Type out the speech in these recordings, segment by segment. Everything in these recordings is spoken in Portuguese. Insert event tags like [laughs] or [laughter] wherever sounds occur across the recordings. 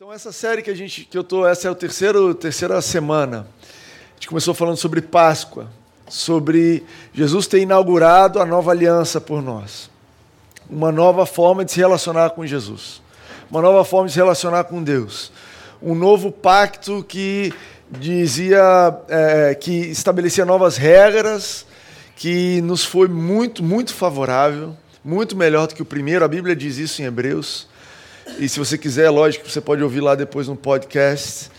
Então essa série que a gente que eu tô, essa é a terceira terceira semana. A gente começou falando sobre Páscoa, sobre Jesus ter inaugurado a nova aliança por nós. Uma nova forma de se relacionar com Jesus. Uma nova forma de se relacionar com Deus. Um novo pacto que dizia é, que estabelecia novas regras, que nos foi muito, muito favorável, muito melhor do que o primeiro. A Bíblia diz isso em Hebreus. E se você quiser, lógico, você pode ouvir lá depois no podcast.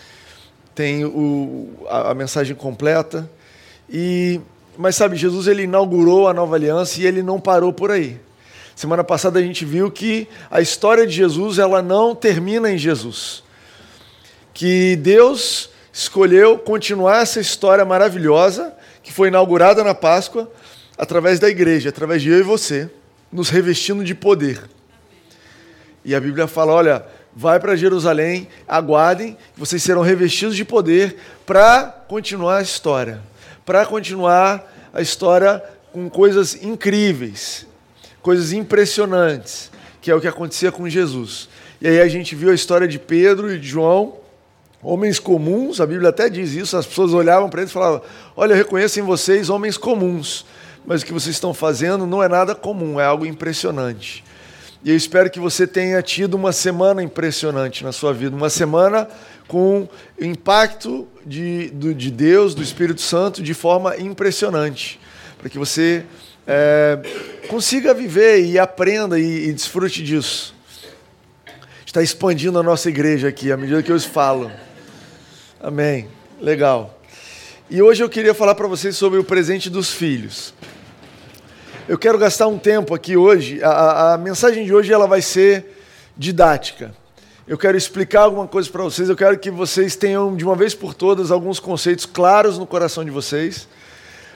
Tem o, a, a mensagem completa. E, mas sabe, Jesus ele inaugurou a nova aliança e ele não parou por aí. Semana passada a gente viu que a história de Jesus ela não termina em Jesus. Que Deus escolheu continuar essa história maravilhosa que foi inaugurada na Páscoa através da igreja, através de eu e você, nos revestindo de poder. E a Bíblia fala: olha, vai para Jerusalém, aguardem, vocês serão revestidos de poder para continuar a história, para continuar a história com coisas incríveis, coisas impressionantes, que é o que acontecia com Jesus. E aí a gente viu a história de Pedro e de João, homens comuns, a Bíblia até diz isso, as pessoas olhavam para eles e falavam: Olha, eu reconheço em vocês homens comuns, mas o que vocês estão fazendo não é nada comum, é algo impressionante. E eu espero que você tenha tido uma semana impressionante na sua vida, uma semana com impacto de, do, de Deus, do Espírito Santo, de forma impressionante, para que você é, consiga viver e aprenda e, e desfrute disso. Está expandindo a nossa igreja aqui, à medida que eu falo. Amém. Legal. E hoje eu queria falar para vocês sobre o presente dos filhos. Eu quero gastar um tempo aqui hoje. A, a mensagem de hoje ela vai ser didática. Eu quero explicar alguma coisa para vocês. Eu quero que vocês tenham, de uma vez por todas, alguns conceitos claros no coração de vocês,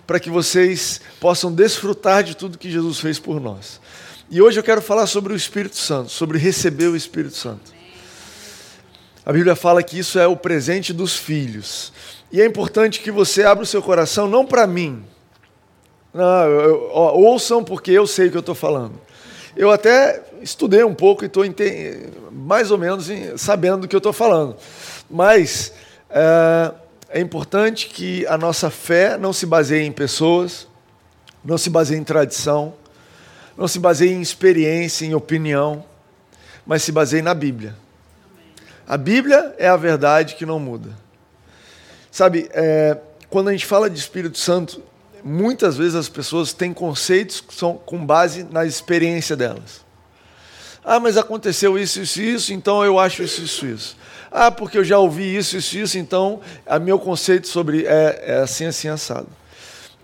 para que vocês possam desfrutar de tudo que Jesus fez por nós. E hoje eu quero falar sobre o Espírito Santo, sobre receber o Espírito Santo. A Bíblia fala que isso é o presente dos filhos. E é importante que você abra o seu coração não para mim, não, eu, ó, ouçam porque eu sei o que eu estou falando. Eu até estudei um pouco e estou mais ou menos sabendo do que eu estou falando. Mas é, é importante que a nossa fé não se baseie em pessoas, não se baseie em tradição, não se baseie em experiência, em opinião, mas se baseie na Bíblia. A Bíblia é a verdade que não muda. Sabe, é, quando a gente fala de Espírito Santo, muitas vezes as pessoas têm conceitos que são com base na experiência delas. Ah, mas aconteceu isso, isso, isso, então eu acho isso, isso, isso. Ah, porque eu já ouvi isso, isso, isso, então o meu conceito sobre é, é assim, assim, assado.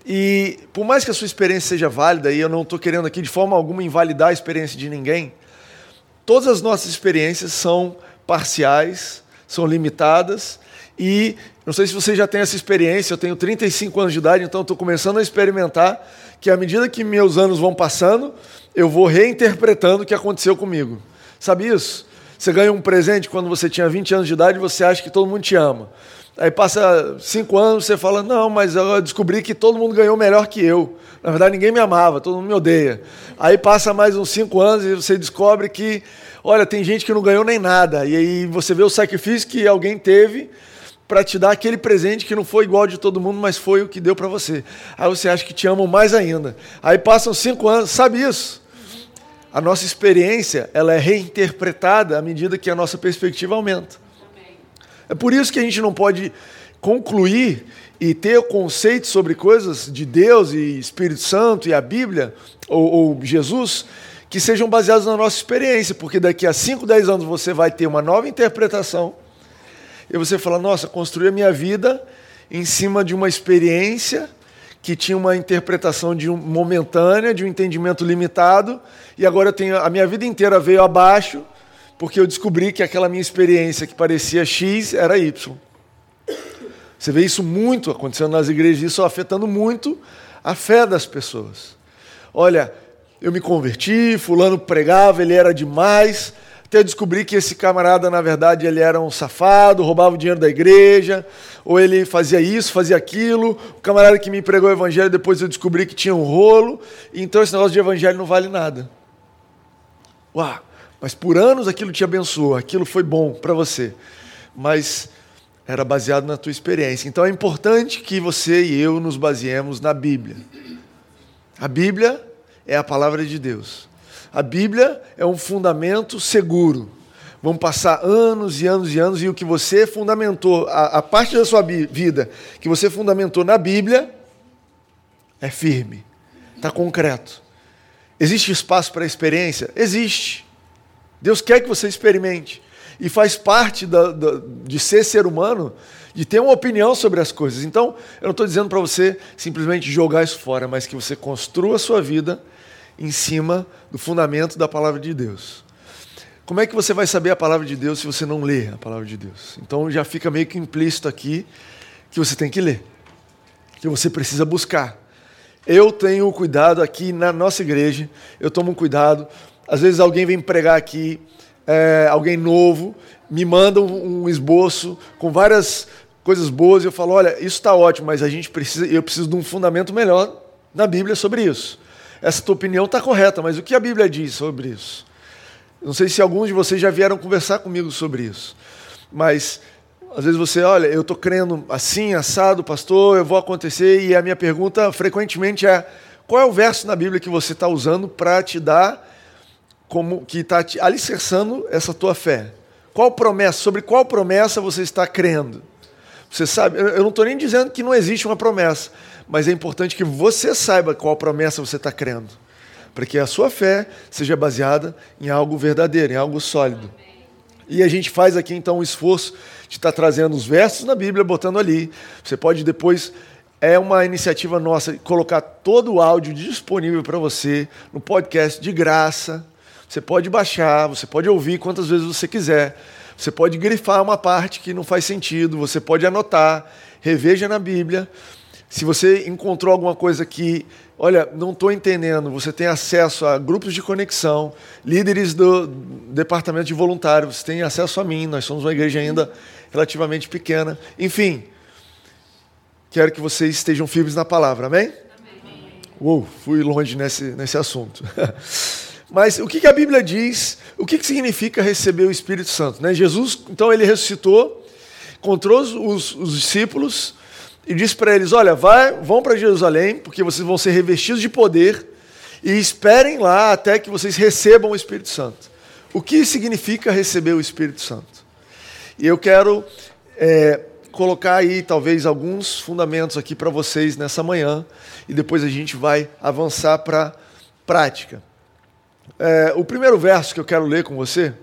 E por mais que a sua experiência seja válida, e eu não estou querendo aqui de forma alguma invalidar a experiência de ninguém, todas as nossas experiências são parciais, são limitadas, e não sei se você já tem essa experiência, eu tenho 35 anos de idade, então estou começando a experimentar que à medida que meus anos vão passando, eu vou reinterpretando o que aconteceu comigo. Sabe isso? Você ganha um presente quando você tinha 20 anos de idade e você acha que todo mundo te ama. Aí passa cinco anos, você fala, não, mas eu descobri que todo mundo ganhou melhor que eu. Na verdade, ninguém me amava, todo mundo me odeia. Aí passa mais uns cinco anos e você descobre que, olha, tem gente que não ganhou nem nada. E aí você vê o sacrifício que alguém teve para te dar aquele presente que não foi igual de todo mundo, mas foi o que deu para você. Aí você acha que te amam mais ainda. Aí passam cinco anos, sabe isso? A nossa experiência ela é reinterpretada à medida que a nossa perspectiva aumenta. É por isso que a gente não pode concluir e ter conceito sobre coisas de Deus e Espírito Santo e a Bíblia ou, ou Jesus que sejam baseados na nossa experiência, porque daqui a 5, 10 anos você vai ter uma nova interpretação e você fala, nossa, construí a minha vida em cima de uma experiência que tinha uma interpretação de um, momentânea, de um entendimento limitado, e agora eu tenho, a minha vida inteira veio abaixo, porque eu descobri que aquela minha experiência que parecia X era Y. Você vê isso muito acontecendo nas igrejas, isso afetando muito a fé das pessoas. Olha, eu me converti, fulano pregava, ele era demais, até descobrir que esse camarada, na verdade, ele era um safado, roubava o dinheiro da igreja, ou ele fazia isso, fazia aquilo. O camarada que me pregou o evangelho, depois eu descobri que tinha um rolo. Então esse negócio de evangelho não vale nada. Uau! Mas por anos aquilo te abençoou, aquilo foi bom para você. Mas era baseado na tua experiência. Então é importante que você e eu nos baseemos na Bíblia. A Bíblia é a palavra de Deus. A Bíblia é um fundamento seguro. Vão passar anos e anos e anos, e o que você fundamentou, a, a parte da sua vida que você fundamentou na Bíblia, é firme, está concreto. Existe espaço para experiência? Existe. Deus quer que você experimente. E faz parte da, da, de ser ser humano, de ter uma opinião sobre as coisas. Então, eu não estou dizendo para você simplesmente jogar isso fora, mas que você construa a sua vida em cima do fundamento da palavra de Deus. Como é que você vai saber a palavra de Deus se você não lê a palavra de Deus? Então já fica meio que implícito aqui que você tem que ler, que você precisa buscar. Eu tenho cuidado aqui na nossa igreja, eu tomo cuidado. Às vezes alguém vem pregar aqui, é, alguém novo, me manda um, esboço com várias coisas boas e eu falo, olha, isso está ótimo, mas a gente precisa, eu preciso de um fundamento melhor na Bíblia sobre isso. Essa tua opinião está correta, mas o que a Bíblia diz sobre isso? Não sei se alguns de vocês já vieram conversar comigo sobre isso, mas às vezes você, olha, eu estou crendo assim, assado, pastor, eu vou acontecer, e a minha pergunta frequentemente é: qual é o verso na Bíblia que você está usando para te dar, como que está te alicerçando essa tua fé? Qual promessa, sobre qual promessa você está crendo? Você sabe, eu não estou nem dizendo que não existe uma promessa, mas é importante que você saiba qual promessa você está crendo, para que a sua fé seja baseada em algo verdadeiro, em algo sólido. E a gente faz aqui então um esforço de estar trazendo os versos na Bíblia, botando ali. Você pode depois, é uma iniciativa nossa, colocar todo o áudio disponível para você no podcast de graça. Você pode baixar, você pode ouvir quantas vezes você quiser. Você pode grifar uma parte que não faz sentido, você pode anotar, reveja na Bíblia. Se você encontrou alguma coisa que, olha, não estou entendendo, você tem acesso a grupos de conexão, líderes do departamento de voluntários, você tem acesso a mim, nós somos uma igreja ainda relativamente pequena. Enfim, quero que vocês estejam firmes na palavra, amém? amém. Uou, fui longe nesse, nesse assunto. [laughs] Mas o que, a Bíblia diz? O que, que significa receber o Espírito Santo? Né? Jesus, então, ele ressuscitou, encontrou os, os discípulos e disse para eles: Olha, vai, vão para Jerusalém, porque vocês vão ser revestidos de poder, e esperem lá até que vocês recebam o Espírito Santo. O que significa receber o Espírito Santo? E eu quero é, colocar aí, talvez, alguns fundamentos aqui para vocês nessa manhã, e depois a gente vai avançar para a prática. É, o primeiro verso que eu quero ler com você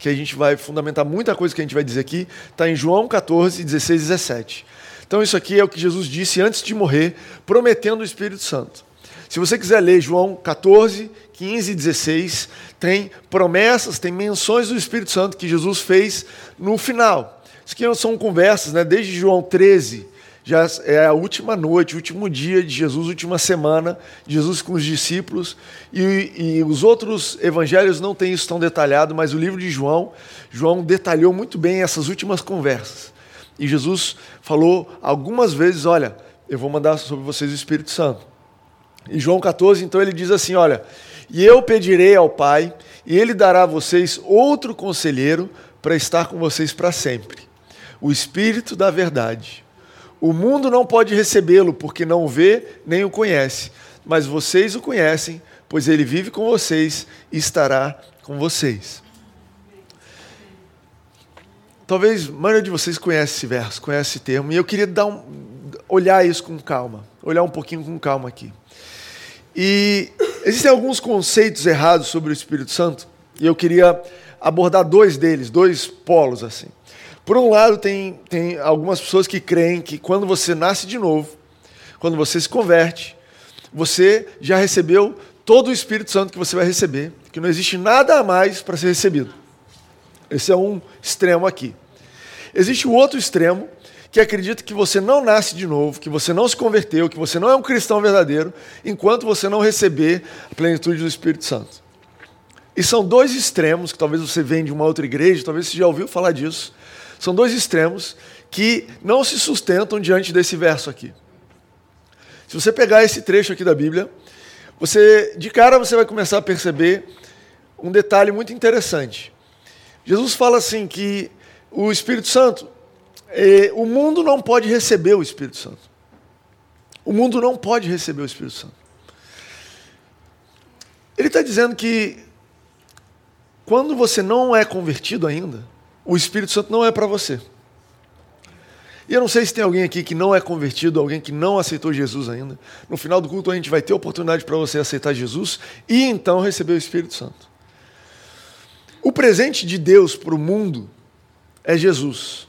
que a gente vai fundamentar muita coisa que a gente vai dizer aqui, está em João 14, 16 e 17. Então, isso aqui é o que Jesus disse antes de morrer, prometendo o Espírito Santo. Se você quiser ler João 14, 15 e 16, tem promessas, tem menções do Espírito Santo que Jesus fez no final. Isso aqui são conversas, né? desde João 13, já é a última noite, último dia de Jesus, última semana, Jesus com os discípulos. E, e, os outros evangelhos não têm isso tão detalhado, mas o livro de João, João detalhou muito bem essas últimas conversas. E Jesus falou algumas vezes: Olha, eu vou mandar sobre vocês o Espírito Santo. Em João 14, então, ele diz assim: Olha, e eu pedirei ao Pai, e ele dará a vocês outro conselheiro para estar com vocês para sempre o Espírito da Verdade o mundo não pode recebê-lo porque não o vê nem o conhece, mas vocês o conhecem, pois ele vive com vocês e estará com vocês. Talvez a maioria de vocês conhece esse verso, conhece esse termo, e eu queria dar um, olhar isso com calma, olhar um pouquinho com calma aqui. E existem alguns conceitos errados sobre o Espírito Santo, e eu queria abordar dois deles, dois polos assim. Por um lado, tem, tem algumas pessoas que creem que quando você nasce de novo, quando você se converte, você já recebeu todo o Espírito Santo que você vai receber, que não existe nada a mais para ser recebido. Esse é um extremo aqui. Existe o outro extremo, que acredita que você não nasce de novo, que você não se converteu, que você não é um cristão verdadeiro, enquanto você não receber a plenitude do Espírito Santo. E são dois extremos, que talvez você venha de uma outra igreja, talvez você já ouviu falar disso, são dois extremos que não se sustentam diante desse verso aqui. Se você pegar esse trecho aqui da Bíblia, você de cara você vai começar a perceber um detalhe muito interessante. Jesus fala assim que o Espírito Santo, eh, o mundo não pode receber o Espírito Santo. O mundo não pode receber o Espírito Santo. Ele está dizendo que quando você não é convertido ainda, o Espírito Santo não é para você. E eu não sei se tem alguém aqui que não é convertido, alguém que não aceitou Jesus ainda. No final do culto a gente vai ter oportunidade para você aceitar Jesus e então receber o Espírito Santo. O presente de Deus para o mundo é Jesus.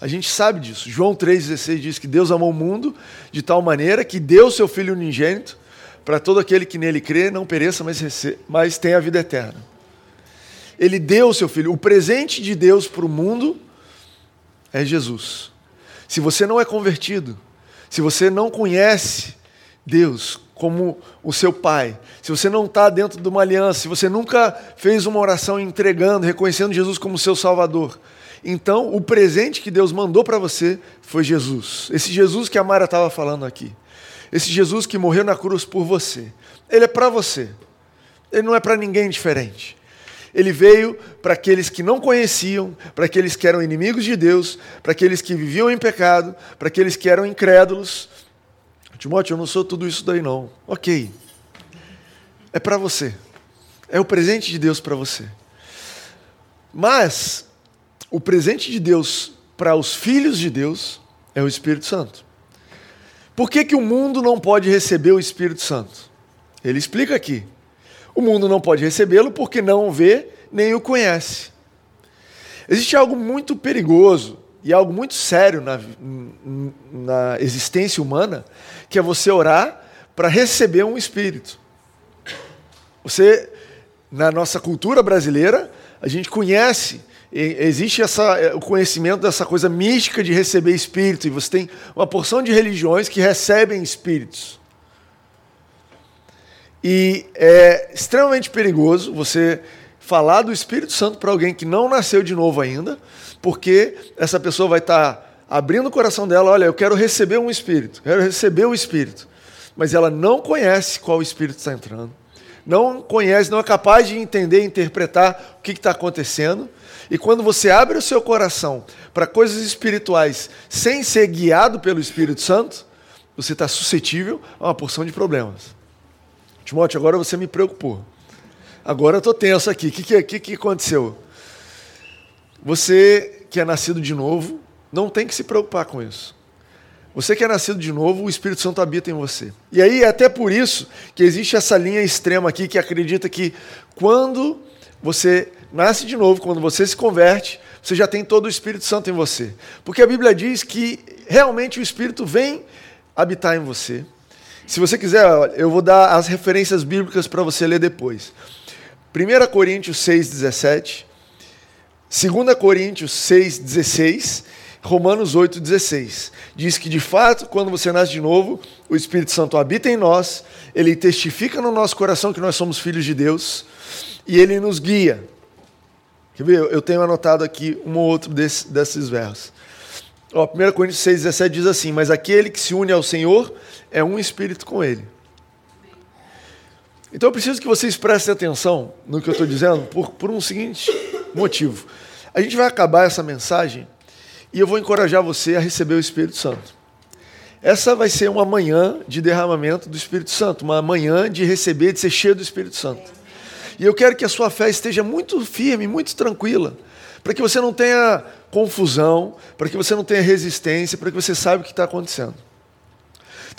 A gente sabe disso. João 3,16 diz que Deus amou o mundo de tal maneira que deu seu Filho unigênito para todo aquele que nele crê não pereça, mas, mas tenha a vida eterna. Ele deu o seu Filho. O presente de Deus para o mundo é Jesus. Se você não é convertido, se você não conhece Deus como o seu Pai, se você não está dentro de uma aliança, se você nunca fez uma oração entregando, reconhecendo Jesus como seu Salvador, então o presente que Deus mandou para você foi Jesus. Esse Jesus que a Mara estava falando aqui. Esse Jesus que morreu na cruz por você. Ele é para você. Ele não é para ninguém diferente. Ele veio para aqueles que não conheciam, para aqueles que eram inimigos de Deus, para aqueles que viviam em pecado, para aqueles que eram incrédulos. Timóteo, eu não sou tudo isso daí não. Ok. É para você. É o presente de Deus para você. Mas o presente de Deus para os filhos de Deus é o Espírito Santo. Por que, que o mundo não pode receber o Espírito Santo? Ele explica aqui. O mundo não pode recebê-lo porque não o vê nem o conhece. Existe algo muito perigoso e algo muito sério na, na existência humana, que é você orar para receber um espírito. Você, na nossa cultura brasileira, a gente conhece, existe essa, o conhecimento dessa coisa mística de receber espírito, e você tem uma porção de religiões que recebem espíritos. E é extremamente perigoso você falar do Espírito Santo para alguém que não nasceu de novo ainda, porque essa pessoa vai estar tá abrindo o coração dela, olha, eu quero receber um Espírito, quero receber o Espírito, mas ela não conhece qual Espírito está entrando, não conhece, não é capaz de entender, interpretar o que está acontecendo. E quando você abre o seu coração para coisas espirituais sem ser guiado pelo Espírito Santo, você está suscetível a uma porção de problemas. Timóteo, agora você me preocupou. Agora eu estou tenso aqui. O que, que, que, que aconteceu? Você que é nascido de novo, não tem que se preocupar com isso. Você que é nascido de novo, o Espírito Santo habita em você. E aí, é até por isso que existe essa linha extrema aqui que acredita que quando você nasce de novo, quando você se converte, você já tem todo o Espírito Santo em você. Porque a Bíblia diz que realmente o Espírito vem habitar em você. Se você quiser, eu vou dar as referências bíblicas para você ler depois. 1 Coríntios 6, 17. 2 Coríntios 6, 16. Romanos 8, 16. Diz que, de fato, quando você nasce de novo, o Espírito Santo habita em nós, ele testifica no nosso coração que nós somos filhos de Deus e ele nos guia. Quer ver? Eu tenho anotado aqui um ou outro desse, desses versos. Ó, 1 Coríntios 6, 17 diz assim: Mas aquele que se une ao Senhor é um espírito com ele. Então eu preciso que vocês prestem atenção no que eu estou dizendo por, por um seguinte motivo. A gente vai acabar essa mensagem e eu vou encorajar você a receber o Espírito Santo. Essa vai ser uma manhã de derramamento do Espírito Santo, uma manhã de receber, de ser cheio do Espírito Santo. E eu quero que a sua fé esteja muito firme, muito tranquila, para que você não tenha confusão, para que você não tenha resistência, para que você saiba o que está acontecendo.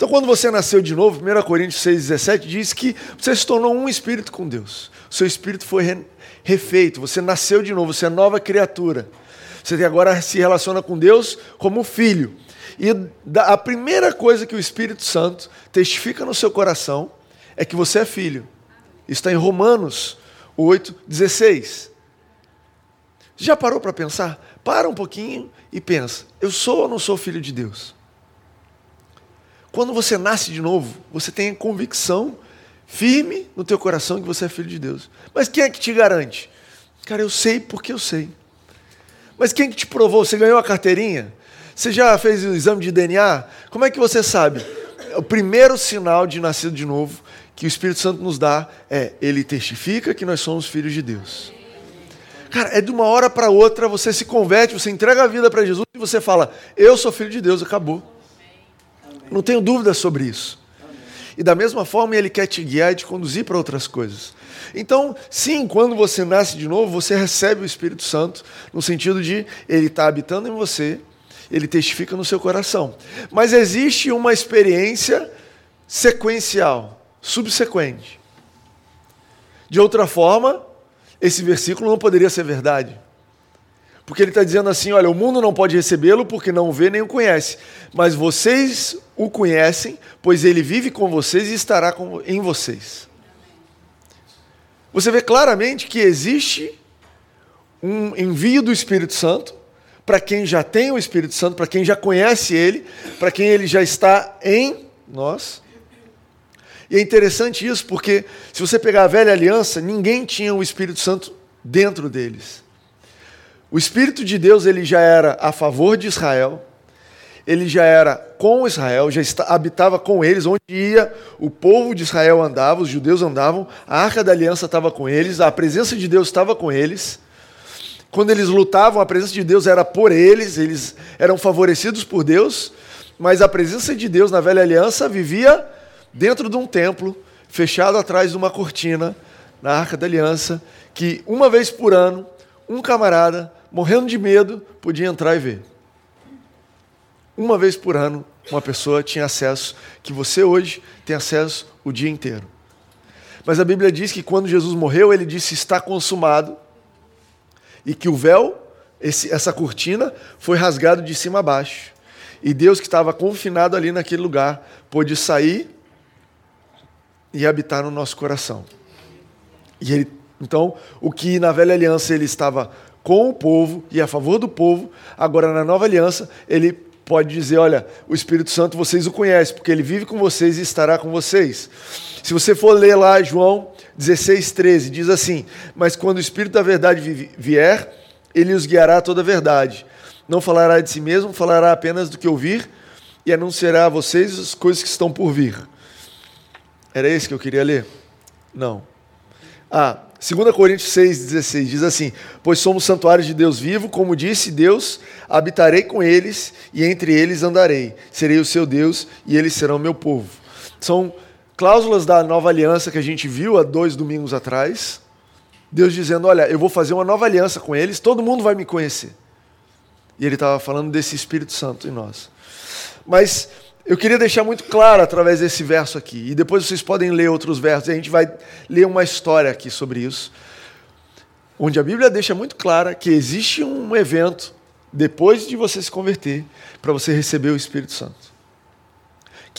Então, quando você nasceu de novo, 1 Coríntios 6,17 diz que você se tornou um espírito com Deus. O seu espírito foi refeito, você nasceu de novo, você é nova criatura. Você agora se relaciona com Deus como filho. E a primeira coisa que o Espírito Santo testifica no seu coração é que você é filho. Está em Romanos 8,16. Já parou para pensar? Para um pouquinho e pensa: eu sou ou não sou filho de Deus? Quando você nasce de novo, você tem a convicção firme no teu coração que você é filho de Deus. Mas quem é que te garante? Cara, eu sei porque eu sei. Mas quem que te provou? Você ganhou a carteirinha? Você já fez o exame de DNA? Como é que você sabe? O primeiro sinal de nascido de novo que o Espírito Santo nos dá é: ele testifica que nós somos filhos de Deus. Cara, é de uma hora para outra você se converte, você entrega a vida para Jesus e você fala: Eu sou filho de Deus, acabou. Não tenho dúvida sobre isso. E da mesma forma, ele quer te guiar e te conduzir para outras coisas. Então, sim, quando você nasce de novo, você recebe o Espírito Santo, no sentido de ele está habitando em você, ele testifica no seu coração. Mas existe uma experiência sequencial, subsequente. De outra forma, esse versículo não poderia ser verdade. Porque ele está dizendo assim: olha, o mundo não pode recebê-lo porque não o vê nem o conhece. Mas vocês o conhecem, pois ele vive com vocês e estará em vocês. Você vê claramente que existe um envio do Espírito Santo para quem já tem o Espírito Santo, para quem já conhece ele, para quem ele já está em nós. E é interessante isso porque, se você pegar a velha aliança, ninguém tinha o Espírito Santo dentro deles. O Espírito de Deus ele já era a favor de Israel, ele já era com Israel, já habitava com eles, onde ia o povo de Israel andava, os judeus andavam, a arca da aliança estava com eles, a presença de Deus estava com eles. Quando eles lutavam, a presença de Deus era por eles, eles eram favorecidos por Deus, mas a presença de Deus na velha aliança vivia dentro de um templo, fechado atrás de uma cortina, na arca da aliança, que uma vez por ano, um camarada, morrendo de medo, podia entrar e ver. Uma vez por ano, uma pessoa tinha acesso, que você hoje tem acesso o dia inteiro. Mas a Bíblia diz que quando Jesus morreu, ele disse: Está consumado e que o véu, esse, essa cortina, foi rasgado de cima a baixo. E Deus, que estava confinado ali naquele lugar, pôde sair e habitar no nosso coração. E ele, então, o que na velha aliança ele estava com o povo e a favor do povo, agora na nova aliança ele pode dizer: olha, o Espírito Santo vocês o conhecem, porque ele vive com vocês e estará com vocês. Se você for ler lá João 16, 13, diz assim: Mas quando o Espírito da verdade vier, ele os guiará a toda a verdade. Não falará de si mesmo, falará apenas do que ouvir e anunciará a vocês as coisas que estão por vir. Era esse que eu queria ler? Não. Ah, 2 Coríntios 6,16 diz assim: Pois somos santuários de Deus vivo, como disse Deus, habitarei com eles e entre eles andarei. Serei o seu Deus e eles serão meu povo. São cláusulas da nova aliança que a gente viu há dois domingos atrás. Deus dizendo: Olha, eu vou fazer uma nova aliança com eles, todo mundo vai me conhecer. E ele estava falando desse Espírito Santo em nós. Mas eu queria deixar muito claro através desse verso aqui, e depois vocês podem ler outros versos, e a gente vai ler uma história aqui sobre isso, onde a Bíblia deixa muito clara que existe um evento depois de você se converter para você receber o Espírito Santo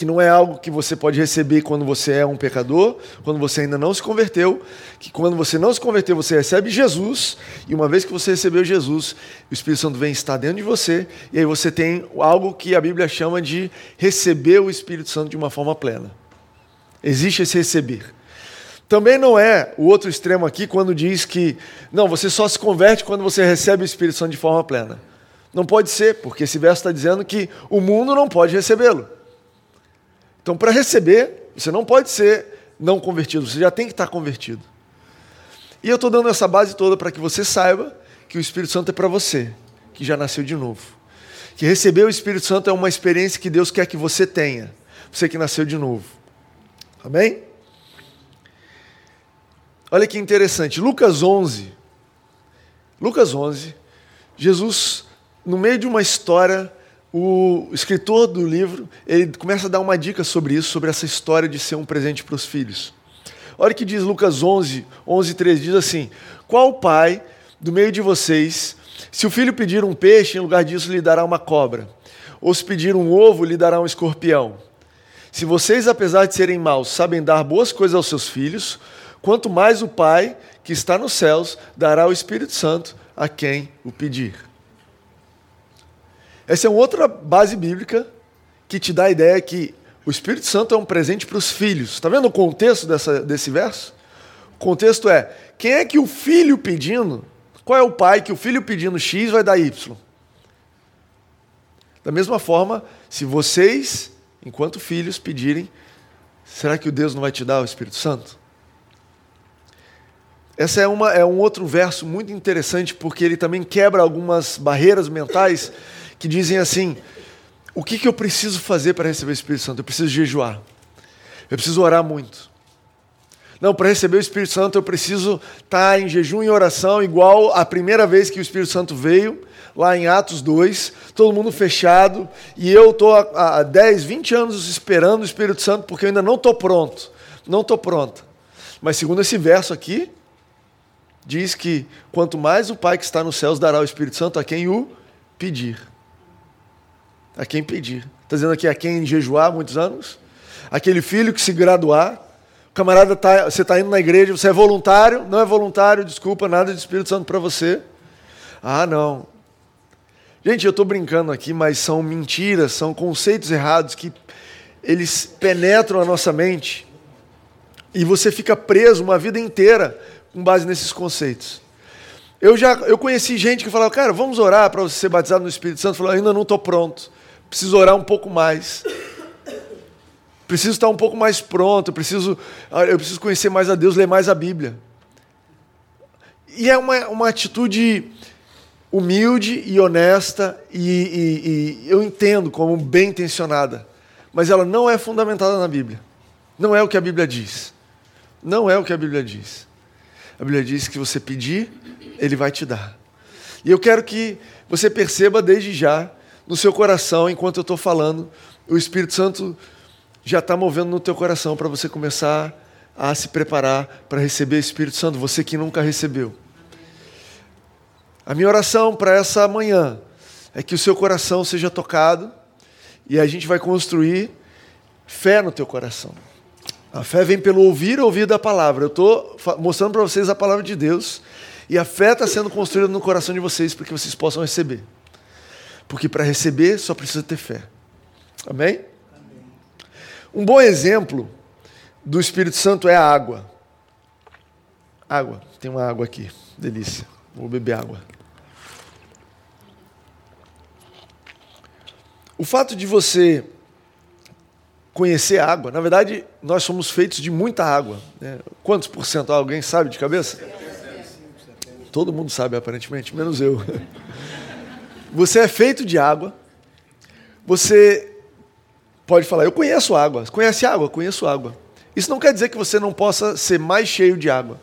que não é algo que você pode receber quando você é um pecador, quando você ainda não se converteu, que quando você não se converteu, você recebe Jesus, e uma vez que você recebeu Jesus, o Espírito Santo vem estar dentro de você, e aí você tem algo que a Bíblia chama de receber o Espírito Santo de uma forma plena. Existe esse receber. Também não é o outro extremo aqui quando diz que, não, você só se converte quando você recebe o Espírito Santo de forma plena. Não pode ser, porque esse verso está dizendo que o mundo não pode recebê-lo. Então, para receber, você não pode ser não convertido, você já tem que estar convertido. E eu estou dando essa base toda para que você saiba que o Espírito Santo é para você, que já nasceu de novo. Que receber o Espírito Santo é uma experiência que Deus quer que você tenha, você que nasceu de novo. Amém? Olha que interessante, Lucas 11. Lucas 11, Jesus, no meio de uma história o escritor do livro ele começa a dar uma dica sobre isso, sobre essa história de ser um presente para os filhos. Olha o que diz Lucas 11, 11, 13, diz assim, qual pai do meio de vocês, se o filho pedir um peixe, em lugar disso lhe dará uma cobra, ou se pedir um ovo, lhe dará um escorpião? Se vocês, apesar de serem maus, sabem dar boas coisas aos seus filhos, quanto mais o Pai, que está nos céus, dará o Espírito Santo a quem o pedir. Essa é uma outra base bíblica que te dá a ideia que o Espírito Santo é um presente para os filhos. Está vendo o contexto dessa, desse verso? O contexto é: quem é que o filho pedindo, qual é o pai que o filho pedindo X vai dar Y? Da mesma forma, se vocês, enquanto filhos, pedirem, será que o Deus não vai te dar o Espírito Santo? Essa é, uma, é um outro verso muito interessante, porque ele também quebra algumas barreiras mentais que dizem assim: o que, que eu preciso fazer para receber o Espírito Santo? Eu preciso jejuar, eu preciso orar muito. Não, para receber o Espírito Santo eu preciso estar em jejum e oração, igual a primeira vez que o Espírito Santo veio, lá em Atos 2, todo mundo fechado, e eu estou há, há 10, 20 anos esperando o Espírito Santo, porque eu ainda não estou pronto, não estou pronta. Mas segundo esse verso aqui, diz que quanto mais o Pai que está nos céus dará o Espírito Santo a quem o pedir. A quem pedir. Está dizendo aqui a quem jejuar muitos anos? Aquele filho que se graduar, o camarada tá, você está indo na igreja, você é voluntário, não é voluntário, desculpa, nada de Espírito Santo para você. Ah, não. Gente, eu estou brincando aqui, mas são mentiras, são conceitos errados que eles penetram a nossa mente e você fica preso uma vida inteira com base nesses conceitos. Eu já eu conheci gente que falava, cara, vamos orar para você ser batizado no Espírito Santo. Falou, ainda não estou pronto, preciso orar um pouco mais preciso estar um pouco mais pronto, eu preciso, eu preciso conhecer mais a Deus, ler mais a Bíblia. E é uma, uma atitude humilde e honesta, e, e, e eu entendo como bem intencionada, mas ela não é fundamentada na Bíblia. Não é o que a Bíblia diz. Não é o que a Bíblia diz. A Bíblia diz que você pedir, Ele vai te dar. E eu quero que você perceba desde já, no seu coração, enquanto eu estou falando, o Espírito Santo já está movendo no teu coração para você começar a se preparar para receber o Espírito Santo, você que nunca recebeu. A minha oração para essa manhã é que o seu coração seja tocado e a gente vai construir fé no teu coração. A fé vem pelo ouvir ouvir da palavra. Eu estou mostrando para vocês a palavra de Deus e a fé está sendo construída no coração de vocês para que vocês possam receber. Porque para receber só precisa ter fé. Amém? Um bom exemplo do Espírito Santo é a água. Água, tem uma água aqui, delícia. Vou beber água. O fato de você conhecer a água, na verdade, nós somos feitos de muita água. Né? Quantos por cento? Alguém sabe de cabeça? Todo mundo sabe, aparentemente, menos eu. Você é feito de água. Você pode falar, eu conheço água. Conhece água? Conheço água. Isso não quer dizer que você não possa ser mais cheio de água.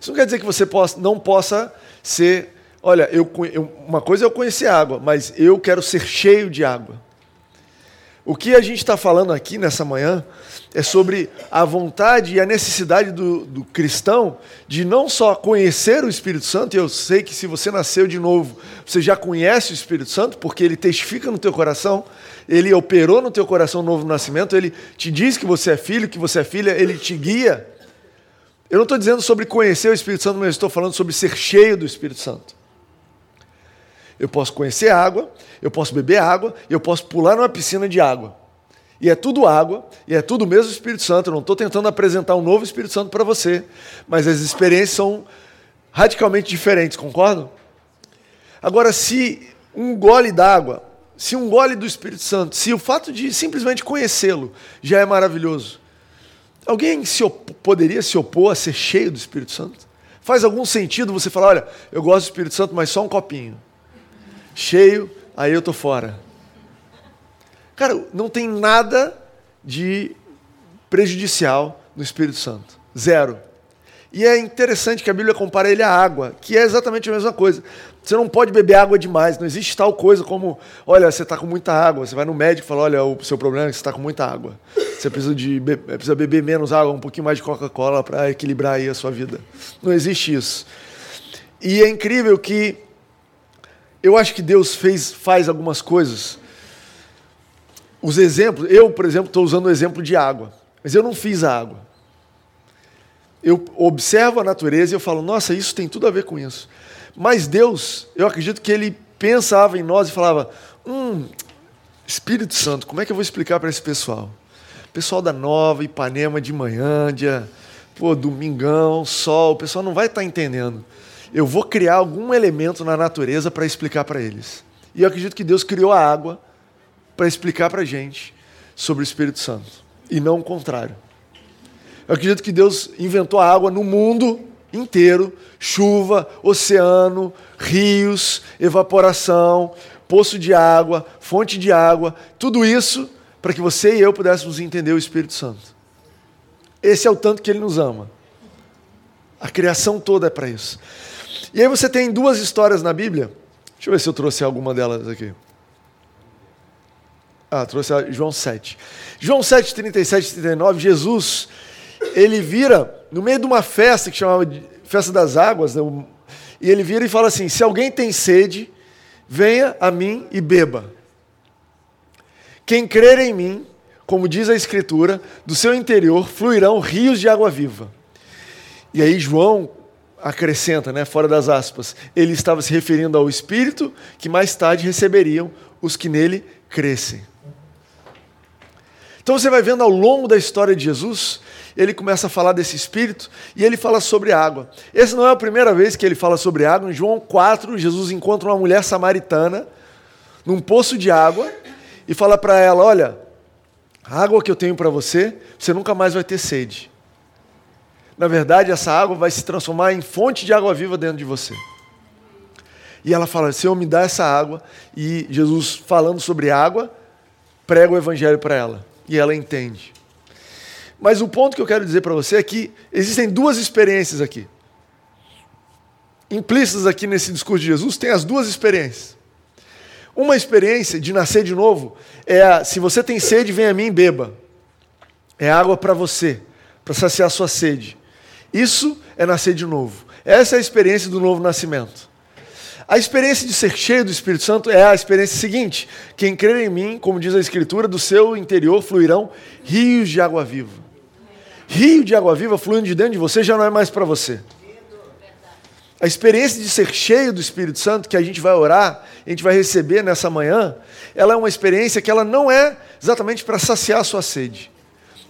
Isso não quer dizer que você não possa ser. Olha, eu, uma coisa é eu conhecer água, mas eu quero ser cheio de água. O que a gente está falando aqui nessa manhã é sobre a vontade e a necessidade do, do, cristão de não só conhecer o Espírito Santo, e eu sei que se você nasceu de novo, você já conhece o Espírito Santo, porque ele testifica no teu coração, ele operou no teu coração o novo nascimento, ele te diz que você é filho, que você é filha, ele te guia. Eu não estou dizendo sobre conhecer o Espírito Santo, mas estou falando sobre ser cheio do Espírito Santo. Eu posso conhecer água, eu posso beber água, eu posso pular numa piscina de água. E é tudo água, e é tudo mesmo Espírito Santo. Eu não estou tentando apresentar um novo Espírito Santo para você, mas as experiências são radicalmente diferentes, concordam? Agora, se um gole d'água, se um gole do Espírito Santo, se o fato de simplesmente conhecê-lo já é maravilhoso, alguém se poderia se opor a ser cheio do Espírito Santo? Faz algum sentido você falar, olha, eu gosto do Espírito Santo, mas só um copinho. Cheio, aí eu estou fora. Cara, não tem nada de prejudicial no Espírito Santo. Zero. E é interessante que a Bíblia compara ele à água, que é exatamente a mesma coisa. Você não pode beber água demais, não existe tal coisa como, olha, você está com muita água, você vai no médico e fala, olha, o seu problema é que você está com muita água. Você precisa, de be precisa beber menos água, um pouquinho mais de Coca-Cola para equilibrar aí a sua vida. Não existe isso. E é incrível que eu acho que Deus fez, faz algumas coisas os exemplos, eu, por exemplo, estou usando o exemplo de água, mas eu não fiz a água. Eu observo a natureza e eu falo, nossa, isso tem tudo a ver com isso. Mas Deus, eu acredito que Ele pensava em nós e falava, hum, Espírito Santo, como é que eu vou explicar para esse pessoal? Pessoal da Nova, Ipanema de manhã, dia, pô, domingão, sol, o pessoal não vai estar tá entendendo. Eu vou criar algum elemento na natureza para explicar para eles. E eu acredito que Deus criou a água para explicar para a gente sobre o Espírito Santo. e não o contrário. Eu acredito que Deus inventou a água no mundo inteiro chuva, oceano, rios, evaporação, poço de água, fonte de água, tudo isso para que você e eu pudéssemos entender o Espírito Santo. Esse é o tanto que ele nos ama. A criação toda é para isso. E aí você tem duas histórias na Bíblia. Deixa eu ver se eu trouxe alguma delas aqui. Ah, trouxe a João 7. João 7, 37 e 39, Jesus, ele vira no meio de uma festa que chamava de Festa das Águas, né? e ele vira e fala assim: se alguém tem sede, venha a mim e beba. Quem crer em mim, como diz a Escritura, do seu interior fluirão rios de água viva. E aí João acrescenta, né, fora das aspas, ele estava se referindo ao Espírito que mais tarde receberiam os que nele crescem. Então você vai vendo ao longo da história de Jesus, ele começa a falar desse Espírito e ele fala sobre água. Essa não é a primeira vez que ele fala sobre água. Em João 4, Jesus encontra uma mulher samaritana num poço de água e fala para ela: Olha, a água que eu tenho para você, você nunca mais vai ter sede. Na verdade, essa água vai se transformar em fonte de água viva dentro de você. E ela fala: Senhor, me dá essa água. E Jesus, falando sobre água, prega o evangelho para ela e ela entende. Mas o ponto que eu quero dizer para você é que existem duas experiências aqui. Implícitas aqui nesse discurso de Jesus, tem as duas experiências. Uma experiência de nascer de novo é a, se você tem sede, vem a mim e beba. É água para você, para saciar sua sede. Isso é nascer de novo. Essa é a experiência do novo nascimento. A experiência de ser cheio do Espírito Santo é a experiência seguinte: quem crer em mim, como diz a Escritura, do seu interior fluirão rios de água viva. Rio de água viva fluindo de dentro de você já não é mais para você. A experiência de ser cheio do Espírito Santo, que a gente vai orar, a gente vai receber nessa manhã, ela é uma experiência que ela não é exatamente para saciar a sua sede.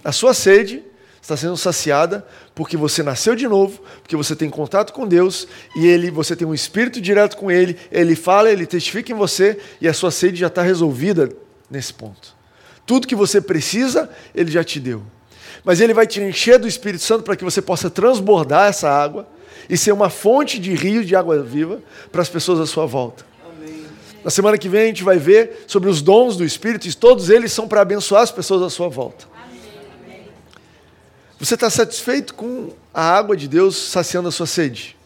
A sua sede está sendo saciada porque você nasceu de novo, porque você tem contato com Deus e ele, você tem um espírito direto com Ele, Ele fala, Ele testifica em você e a sua sede já está resolvida nesse ponto. Tudo que você precisa, Ele já te deu. Mas Ele vai te encher do Espírito Santo para que você possa transbordar essa água e ser uma fonte de rio de água viva para as pessoas à sua volta. Na semana que vem a gente vai ver sobre os dons do Espírito e todos eles são para abençoar as pessoas à sua volta. Você está satisfeito com a água de Deus saciando a sua sede?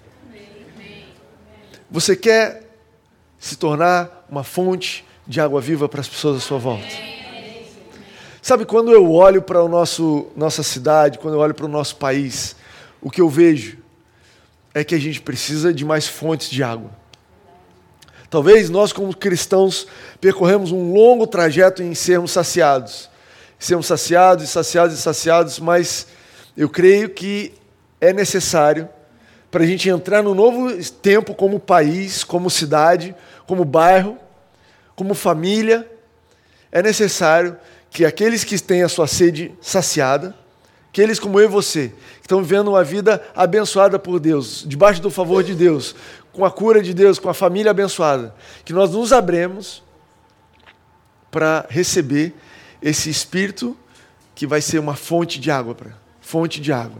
Você quer se tornar uma fonte de água viva para as pessoas à sua volta? Sabe, quando eu olho para a nossa cidade, quando eu olho para o nosso país, o que eu vejo é que a gente precisa de mais fontes de água. Talvez nós, como cristãos, percorremos um longo trajeto em sermos saciados. Sermos saciados e saciados e saciados, mas eu creio que é necessário para a gente entrar no novo tempo como país, como cidade, como bairro, como família. É necessário que aqueles que têm a sua sede saciada, que eles como eu e você, que estão vivendo uma vida abençoada por Deus, debaixo do favor de Deus, com a cura de Deus, com a família abençoada, que nós nos abremos para receber esse Espírito que vai ser uma fonte de água para fonte de água.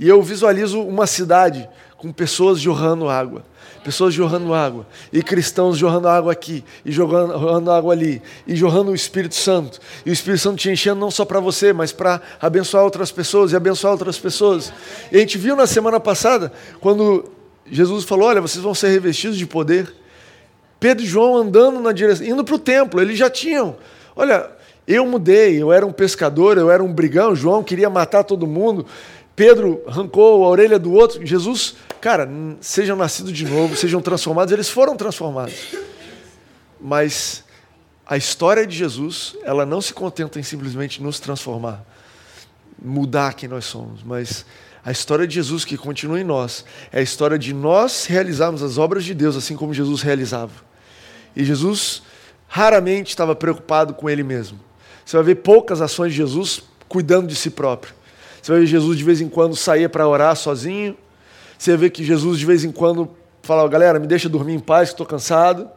E eu visualizo uma cidade com pessoas jorrando água, pessoas jorrando água, e cristãos jorrando água aqui, e jogando, jorrando água ali, e jorrando o Espírito Santo, e o Espírito Santo te enchendo não só para você, mas para abençoar outras pessoas e abençoar outras pessoas. E a gente viu na semana passada, quando Jesus falou: Olha, vocês vão ser revestidos de poder. Pedro e João andando na direção, indo para o templo, eles já tinham. Olha, eu mudei, eu era um pescador, eu era um brigão, João queria matar todo mundo, Pedro arrancou a orelha do outro. Jesus, cara, sejam nascidos de novo, sejam transformados, eles foram transformados. Mas a história de Jesus, ela não se contenta em simplesmente nos transformar, mudar quem nós somos, mas a história de Jesus que continua em nós é a história de nós realizarmos as obras de Deus assim como Jesus realizava. E Jesus raramente estava preocupado com ele mesmo. Você vai ver poucas ações de Jesus cuidando de si próprio. Você vai ver Jesus de vez em quando sair para orar sozinho. Você vai ver que Jesus de vez em quando fala, galera, me deixa dormir em paz, que estou cansado.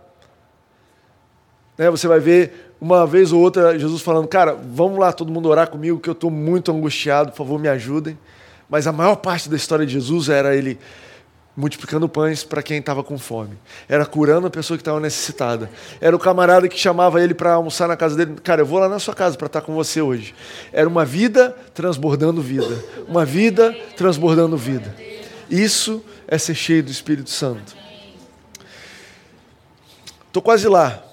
Né? Você vai ver uma vez ou outra, Jesus falando, cara, vamos lá todo mundo orar comigo, que eu estou muito angustiado, por favor, me ajudem. Mas a maior parte da história de Jesus era ele multiplicando pães para quem estava com fome. Era curando a pessoa que estava necessitada. Era o camarada que chamava ele para almoçar na casa dele. Cara, eu vou lá na sua casa para estar com você hoje. Era uma vida transbordando vida. Uma vida transbordando vida. Isso é ser cheio do Espírito Santo. Estou quase lá.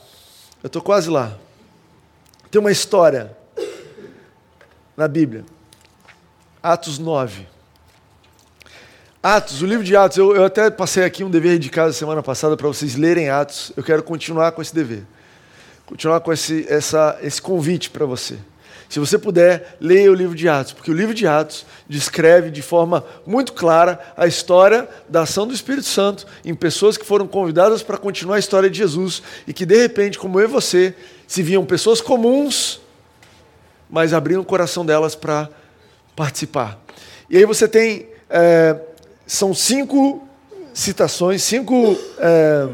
Eu estou quase lá. Tem uma história na Bíblia. Atos 9. Atos, o livro de Atos, eu, eu até passei aqui um dever de casa semana passada para vocês lerem Atos. Eu quero continuar com esse dever. Continuar com esse, essa, esse convite para você. Se você puder, leia o livro de Atos, porque o livro de Atos descreve de forma muito clara a história da ação do Espírito Santo em pessoas que foram convidadas para continuar a história de Jesus e que, de repente, como eu e você, se viam pessoas comuns, mas abriam o coração delas para participar. E aí você tem. É, são cinco citações, cinco é,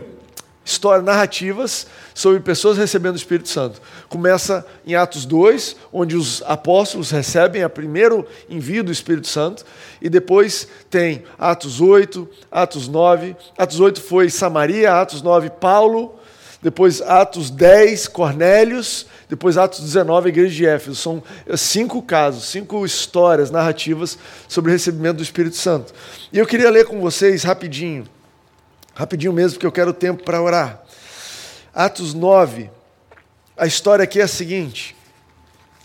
histórias narrativas sobre pessoas recebendo o Espírito Santo. Começa em Atos 2, onde os apóstolos recebem o primeiro envio do Espírito Santo, e depois tem Atos 8, Atos 9. Atos 8 foi Samaria, Atos 9, Paulo, depois Atos 10, Cornélios, depois, Atos 19, a igreja de Éfeso. São eh, cinco casos, cinco histórias narrativas sobre o recebimento do Espírito Santo. E eu queria ler com vocês rapidinho, rapidinho mesmo, porque eu quero tempo para orar. Atos 9, a história aqui é a seguinte: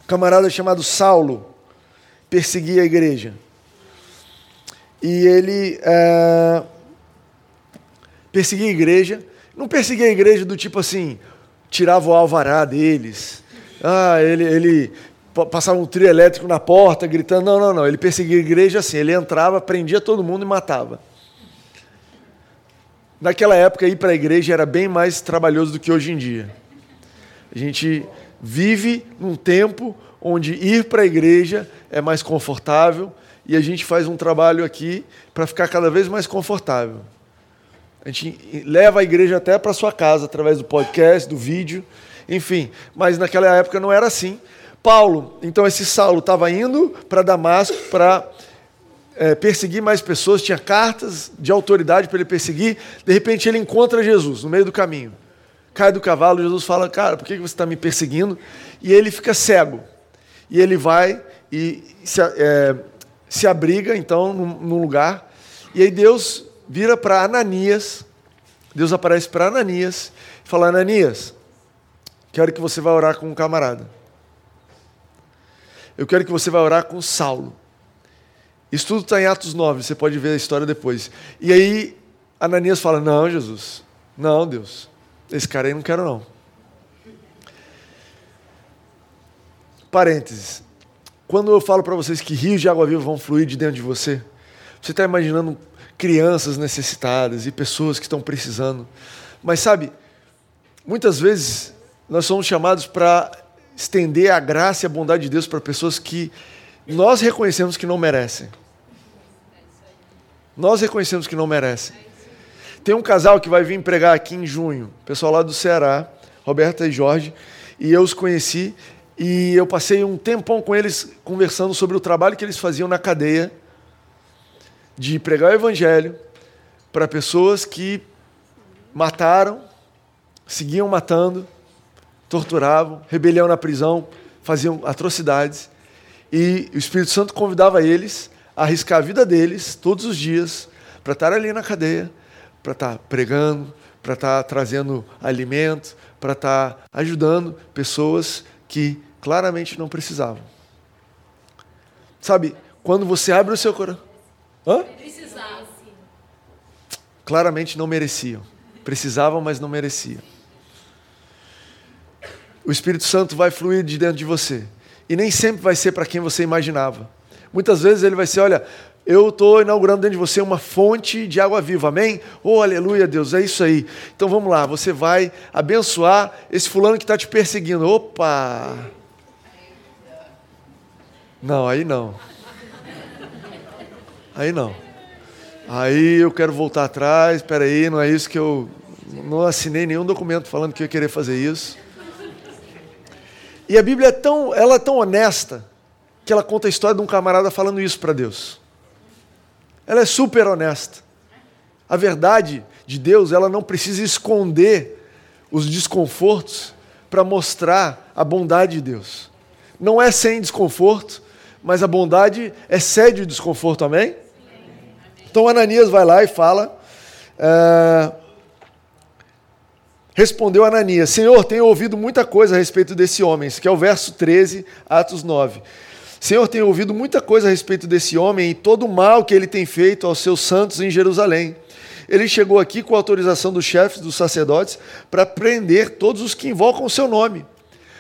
um camarada chamado Saulo perseguia a igreja. E ele é, perseguia a igreja, não perseguia a igreja do tipo assim, tirava o alvará deles. Ah, ele, ele passava um trio elétrico na porta, gritando. Não, não, não. Ele perseguia a igreja assim. Ele entrava, prendia todo mundo e matava. Naquela época, ir para a igreja era bem mais trabalhoso do que hoje em dia. A gente vive num tempo onde ir para a igreja é mais confortável e a gente faz um trabalho aqui para ficar cada vez mais confortável. A gente leva a igreja até para sua casa através do podcast, do vídeo, enfim. Mas naquela época não era assim. Paulo, então esse Saulo estava indo para Damasco para é, perseguir mais pessoas, tinha cartas de autoridade para ele perseguir. De repente ele encontra Jesus no meio do caminho. Cai do cavalo, Jesus fala: Cara, por que você está me perseguindo? E ele fica cego. E ele vai e se, é, se abriga então num, num lugar. E aí Deus vira para Ananias, Deus aparece para Ananias e fala: Ananias, quero que você vá orar com um camarada. Eu quero que você vá orar com Saulo. Isso tudo está em Atos 9, você pode ver a história depois. E aí Ananias fala: Não, Jesus, não, Deus, esse cara aí não quero não. Parênteses. Quando eu falo para vocês que rios de água viva vão fluir de dentro de você, você está imaginando crianças necessitadas e pessoas que estão precisando. Mas sabe, muitas vezes nós somos chamados para estender a graça e a bondade de Deus para pessoas que nós reconhecemos que não merecem. Nós reconhecemos que não merecem. Tem um casal que vai vir pregar aqui em junho, pessoal lá do Ceará, Roberta e Jorge, e eu os conheci e eu passei um tempão com eles conversando sobre o trabalho que eles faziam na cadeia de pregar o evangelho para pessoas que mataram, seguiam matando, torturavam, rebelião na prisão, faziam atrocidades. E o Espírito Santo convidava eles a arriscar a vida deles todos os dias para estar ali na cadeia, para estar pregando, para estar trazendo alimento, para estar ajudando pessoas que claramente não precisavam. Sabe, quando você abre o seu coração. Hã? Claramente não mereciam. Precisavam, mas não mereciam. O Espírito Santo vai fluir de dentro de você. E nem sempre vai ser para quem você imaginava. Muitas vezes ele vai ser: olha, eu estou inaugurando dentro de você uma fonte de água viva, amém? Oh, aleluia, Deus, é isso aí. Então vamos lá, você vai abençoar esse fulano que está te perseguindo. Opa! Não, aí não. Aí não. Aí eu quero voltar atrás, espera aí, não é isso que eu não assinei nenhum documento falando que eu ia querer fazer isso. E a Bíblia é tão, ela é tão honesta que ela conta a história de um camarada falando isso para Deus. Ela é super honesta. A verdade de Deus, ela não precisa esconder os desconfortos para mostrar a bondade de Deus. Não é sem desconforto, mas a bondade excede o desconforto, amém? Então Ananias vai lá e fala. É... Respondeu Ananias: Senhor, tenho ouvido muita coisa a respeito desse homem, que é o verso 13, Atos 9. Senhor, tenho ouvido muita coisa a respeito desse homem e todo o mal que ele tem feito aos seus santos em Jerusalém. Ele chegou aqui com a autorização dos chefes dos sacerdotes para prender todos os que invocam o seu nome.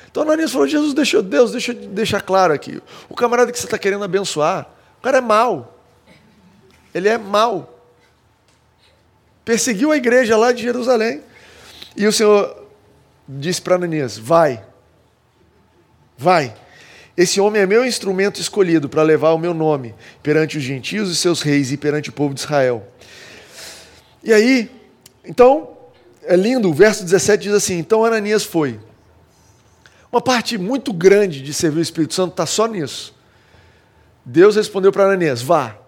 Então Ananias falou: Jesus, deixa, Deus, deixa eu deixar claro aqui. O camarada que você está querendo abençoar, o cara é mau. Ele é mau. Perseguiu a igreja lá de Jerusalém. E o Senhor disse para Ananias: Vai, vai. Esse homem é meu instrumento escolhido para levar o meu nome perante os gentios e seus reis e perante o povo de Israel. E aí, então, é lindo, o verso 17 diz assim: Então Ananias foi. Uma parte muito grande de servir o Espírito Santo está só nisso. Deus respondeu para Ananias: Vá.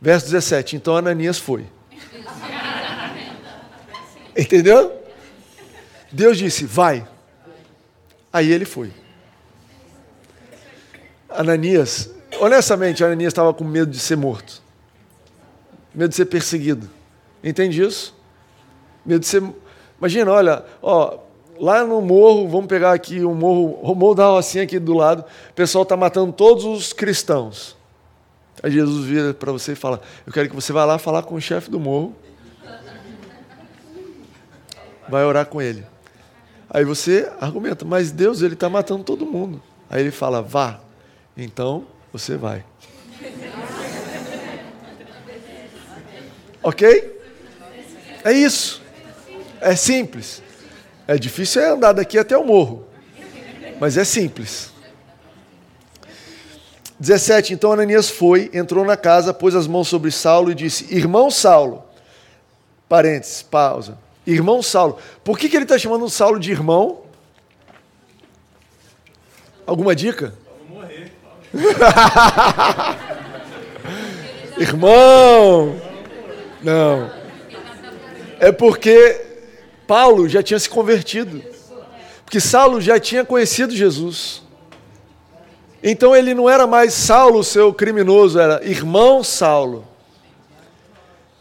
Verso 17: Então Ananias foi. Entendeu? Deus disse: Vai. Aí ele foi. Ananias, honestamente, Ananias estava com medo de ser morto, medo de ser perseguido. Entende isso? Medo de ser. Imagina, olha, ó, lá no morro, vamos pegar aqui o morro, o morro da Rocinha aqui do lado, o pessoal está matando todos os cristãos. Aí Jesus vira para você e fala: Eu quero que você vá lá falar com o chefe do morro. Vai orar com ele. Aí você argumenta, mas Deus, ele está matando todo mundo. Aí ele fala: Vá. Então, você vai. ok? É isso. É simples. É difícil é andar daqui até o morro. Mas é simples. 17. Então Ananias foi, entrou na casa, pôs as mãos sobre Saulo e disse: Irmão Saulo. Parênteses, pausa. Irmão Saulo. Por que, que ele está chamando Saulo de irmão? Alguma dica? [laughs] Irmão! Não. É porque Paulo já tinha se convertido. Porque Saulo já tinha conhecido Jesus. Então ele não era mais Saulo, seu criminoso, era irmão Saulo.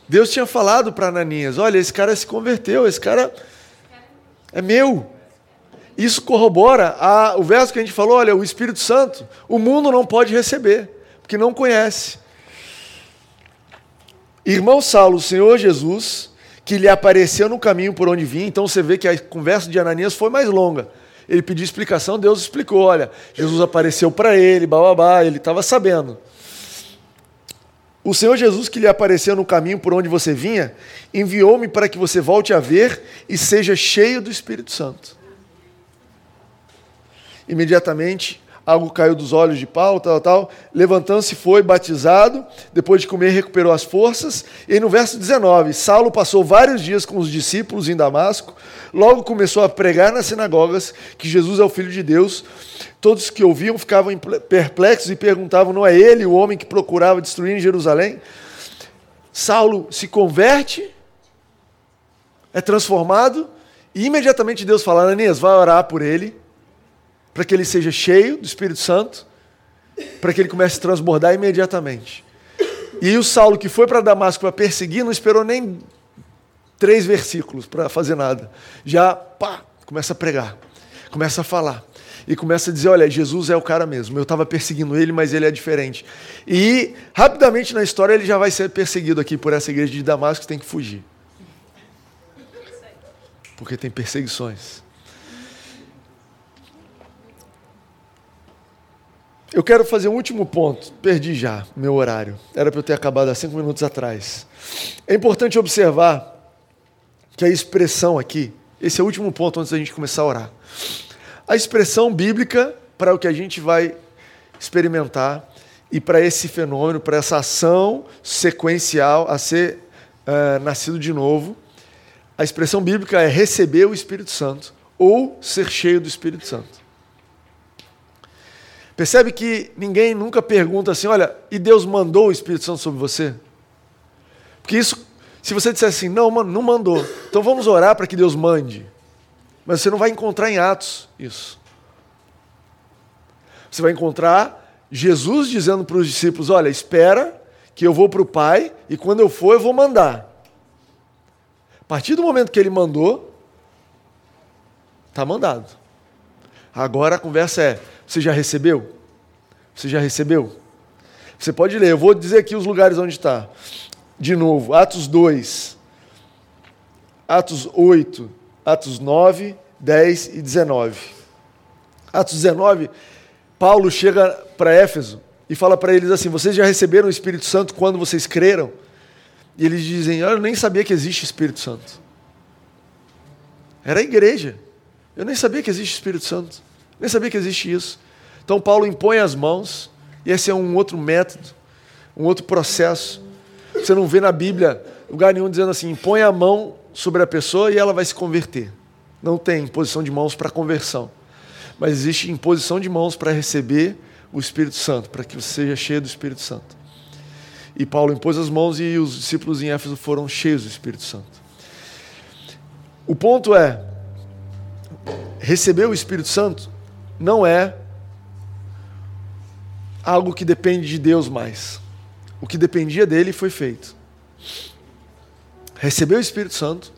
Deus tinha falado para Ananias: olha, esse cara se converteu, esse cara é meu. Isso corrobora a, o verso que a gente falou: olha, o Espírito Santo, o mundo não pode receber, porque não conhece. Irmão Saulo, o Senhor Jesus, que lhe apareceu no caminho por onde vinha, então você vê que a conversa de Ananias foi mais longa. Ele pediu explicação, Deus explicou: olha, Jesus apareceu para ele, bababá, ele estava sabendo. O Senhor Jesus, que lhe apareceu no caminho por onde você vinha, enviou-me para que você volte a ver e seja cheio do Espírito Santo. Imediatamente, algo caiu dos olhos de Paulo, tal, tal. Levantando-se, foi batizado. Depois de comer, recuperou as forças. E no verso 19, Saulo passou vários dias com os discípulos em Damasco. Logo começou a pregar nas sinagogas que Jesus é o Filho de Deus. Todos que ouviam ficavam perplexos e perguntavam: não é ele o homem que procurava destruir em Jerusalém? Saulo se converte, é transformado, e imediatamente Deus fala: Ananias, vai orar por ele para que ele seja cheio do Espírito Santo, para que ele comece a transbordar imediatamente. E o Saulo, que foi para Damasco para perseguir, não esperou nem três versículos para fazer nada. Já, pá, começa a pregar, começa a falar. E começa a dizer: olha, Jesus é o cara mesmo. Eu estava perseguindo ele, mas ele é diferente. E rapidamente na história ele já vai ser perseguido aqui por essa igreja de Damasco, tem que fugir. Porque tem perseguições. Eu quero fazer um último ponto. Perdi já meu horário. Era para eu ter acabado há cinco minutos atrás. É importante observar que a expressão aqui, esse é o último ponto antes da gente começar a orar. A expressão bíblica para o que a gente vai experimentar e para esse fenômeno, para essa ação sequencial a ser uh, nascido de novo, a expressão bíblica é receber o Espírito Santo ou ser cheio do Espírito Santo. Percebe que ninguém nunca pergunta assim: olha, e Deus mandou o Espírito Santo sobre você? Porque isso, se você disser assim, não, não mandou, então vamos orar para que Deus mande. Mas você não vai encontrar em Atos isso. Você vai encontrar Jesus dizendo para os discípulos: olha, espera que eu vou para o Pai e quando eu for eu vou mandar. A partir do momento que ele mandou, está mandado. Agora a conversa é: você já recebeu? Você já recebeu? Você pode ler, eu vou dizer aqui os lugares onde está. De novo, Atos 2, Atos 8, Atos 9, 10 e 19. Atos 19, Paulo chega para Éfeso e fala para eles assim: Vocês já receberam o Espírito Santo quando vocês creram? E eles dizem: Eu nem sabia que existe Espírito Santo. Era a igreja. Eu nem sabia que existe Espírito Santo. Nem sabia que existe isso. Então Paulo impõe as mãos, e esse é um outro método, um outro processo. Você não vê na Bíblia lugar nenhum dizendo assim: impõe a mão sobre a pessoa e ela vai se converter. Não tem imposição de mãos para conversão. Mas existe imposição de mãos para receber o Espírito Santo, para que você seja cheio do Espírito Santo. E Paulo impôs as mãos e os discípulos em Éfeso foram cheios do Espírito Santo. O ponto é: receber o Espírito Santo não é algo que depende de Deus mais. O que dependia dele foi feito. Receber o Espírito Santo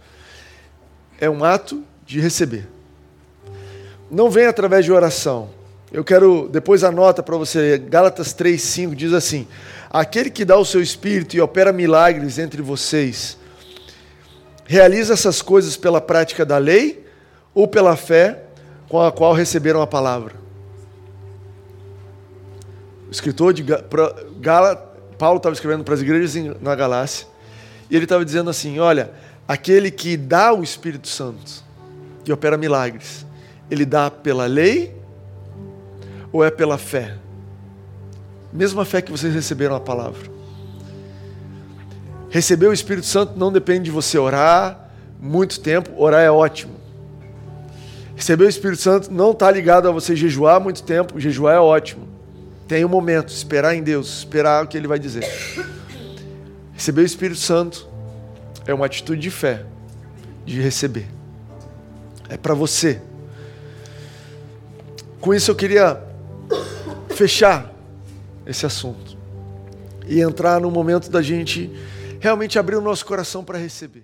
é um ato de receber. Não vem através de oração. Eu quero, depois anota para você, Gálatas 3,5 diz assim: Aquele que dá o seu Espírito e opera milagres entre vocês, realiza essas coisas pela prática da lei ou pela fé com a qual receberam a palavra? O escritor de Gala, Paulo estava escrevendo para as igrejas na Galácia, e ele estava dizendo assim: olha, aquele que dá o Espírito Santo e opera milagres, ele dá pela lei ou é pela fé? Mesma fé que vocês receberam a palavra. Receber o Espírito Santo não depende de você orar muito tempo, orar é ótimo. Receber o Espírito Santo não está ligado a você jejuar muito tempo, jejuar é ótimo. Tem um momento, esperar em Deus, esperar o que Ele vai dizer. Receber o Espírito Santo é uma atitude de fé, de receber. É para você. Com isso eu queria fechar esse assunto e entrar no momento da gente realmente abrir o nosso coração para receber.